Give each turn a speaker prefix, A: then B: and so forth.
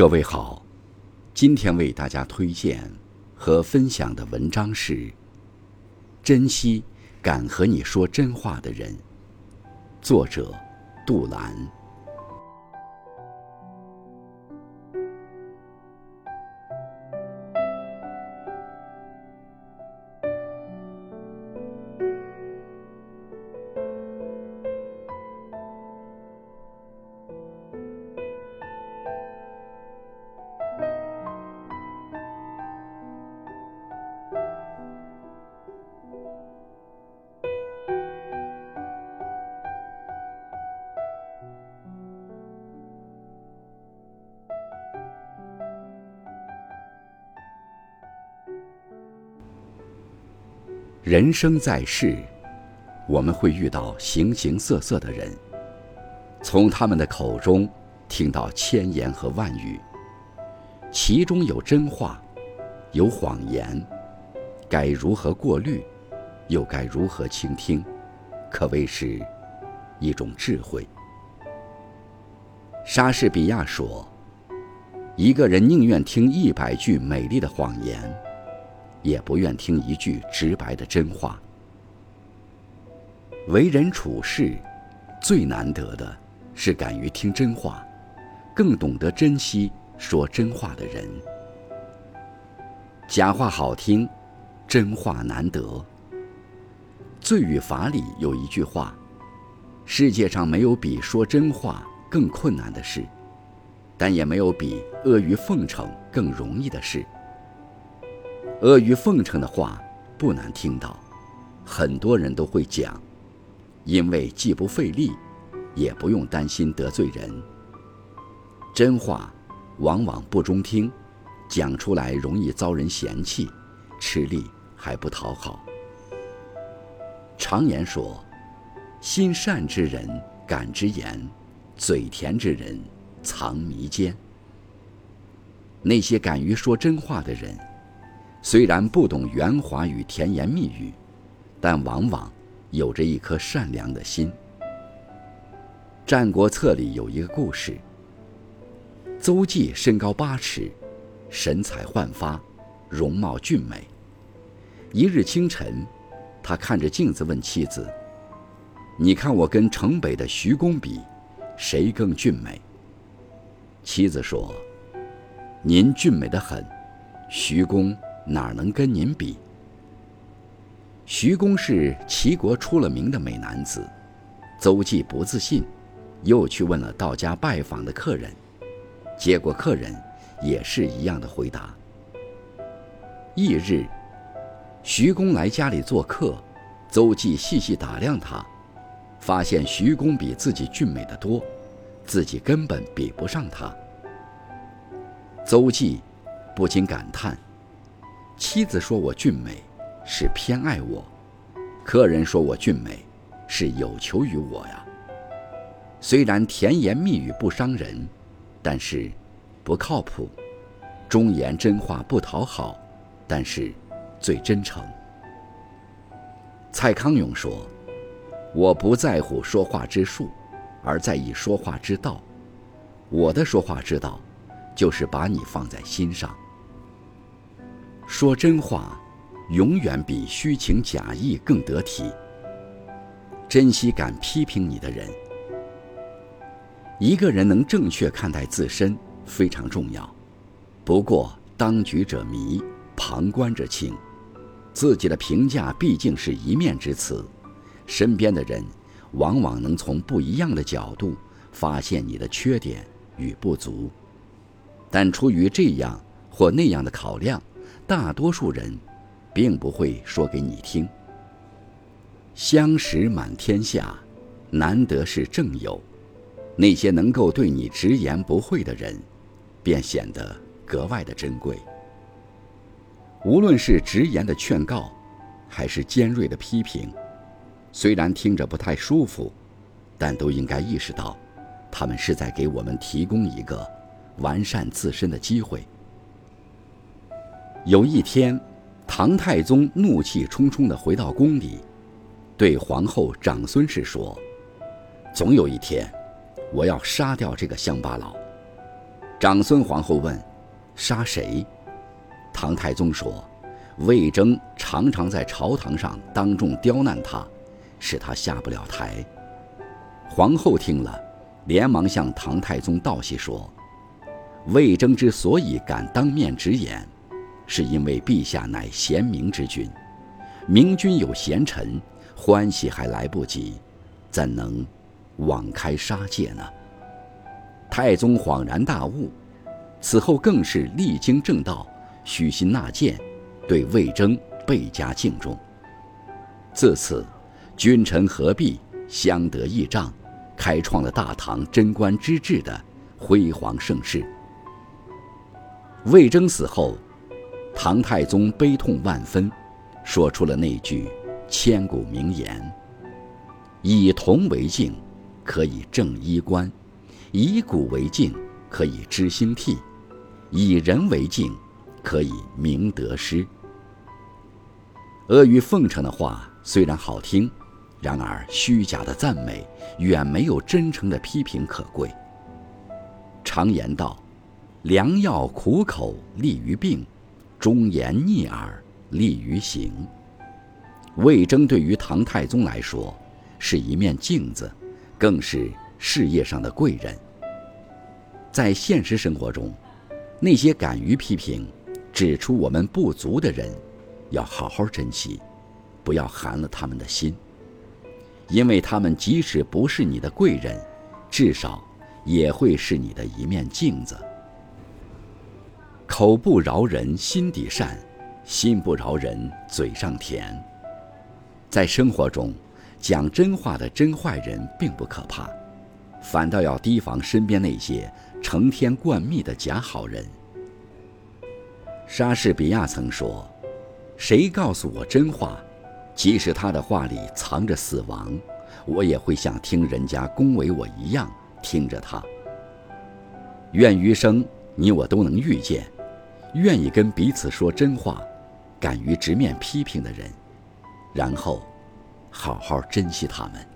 A: 各位好，今天为大家推荐和分享的文章是《珍惜敢和你说真话的人》，作者杜兰。人生在世，我们会遇到形形色色的人，从他们的口中听到千言和万语，其中有真话，有谎言，该如何过滤，又该如何倾听，可谓是一种智慧。莎士比亚说：“一个人宁愿听一百句美丽的谎言。”也不愿听一句直白的真话。为人处事，最难得的是敢于听真话，更懂得珍惜说真话的人。假话好听，真话难得。《罪与罚》里有一句话：“世界上没有比说真话更困难的事，但也没有比阿谀奉承更容易的事。”阿谀奉承的话不难听到，很多人都会讲，因为既不费力，也不用担心得罪人。真话往往不中听，讲出来容易遭人嫌弃，吃力还不讨好。常言说：“心善之人感之言，嘴甜之人藏迷奸。”那些敢于说真话的人。虽然不懂圆滑与甜言蜜语，但往往有着一颗善良的心。《战国策》里有一个故事：邹忌身高八尺，神采焕发，容貌俊美。一日清晨，他看着镜子问妻子：“你看我跟城北的徐公比，谁更俊美？”妻子说：“您俊美的很，徐公。”哪能跟您比？徐公是齐国出了名的美男子，邹忌不自信，又去问了到家拜访的客人，结果客人也是一样的回答。翌日，徐公来家里做客，邹忌细细打量他，发现徐公比自己俊美的多，自己根本比不上他。邹忌不禁感叹。妻子说我俊美，是偏爱我；客人说我俊美，是有求于我呀。虽然甜言蜜语不伤人，但是不靠谱；忠言真话不讨好，但是最真诚。蔡康永说：“我不在乎说话之术，而在意说话之道。我的说话之道，就是把你放在心上。”说真话，永远比虚情假意更得体。珍惜敢批评你的人。一个人能正确看待自身非常重要。不过，当局者迷，旁观者清。自己的评价毕竟是一面之词，身边的人往往能从不一样的角度发现你的缺点与不足，但出于这样或那样的考量。大多数人，并不会说给你听。相识满天下，难得是正友。那些能够对你直言不讳的人，便显得格外的珍贵。无论是直言的劝告，还是尖锐的批评，虽然听着不太舒服，但都应该意识到，他们是在给我们提供一个完善自身的机会。有一天，唐太宗怒气冲冲地回到宫里，对皇后长孙氏说：“总有一天，我要杀掉这个乡巴佬。”长孙皇后问：“杀谁？”唐太宗说：“魏征常常在朝堂上当众刁难他，使他下不了台。”皇后听了，连忙向唐太宗道谢说：“魏征之所以敢当面直言，是因为陛下乃贤明之君，明君有贤臣，欢喜还来不及，怎能网开杀戒呢？”太宗恍然大悟，此后更是励精正道。虚心纳谏，对魏征倍加敬重。自此，君臣合璧，相得益彰，开创了大唐贞观之治的辉煌盛世。魏征死后，唐太宗悲痛万分，说出了那句千古名言：“以铜为镜，可以正衣冠；以古为镜，可以知兴替；以人为镜。”可以明得失。阿谀奉承的话虽然好听，然而虚假的赞美远没有真诚的批评可贵。常言道：“良药苦口利于病，忠言逆耳利于行。”魏征对于唐太宗来说是一面镜子，更是事业上的贵人。在现实生活中，那些敢于批评。指出我们不足的人，要好好珍惜，不要寒了他们的心。因为他们即使不是你的贵人，至少也会是你的一面镜子。口不饶人，心底善；心不饶人，嘴上甜。在生活中，讲真话的真坏人并不可怕，反倒要提防身边那些成天灌蜜的假好人。莎士比亚曾说：“谁告诉我真话，即使他的话里藏着死亡，我也会像听人家恭维我一样听着他。”愿余生你我都能遇见，愿意跟彼此说真话，敢于直面批评的人，然后好好珍惜他们。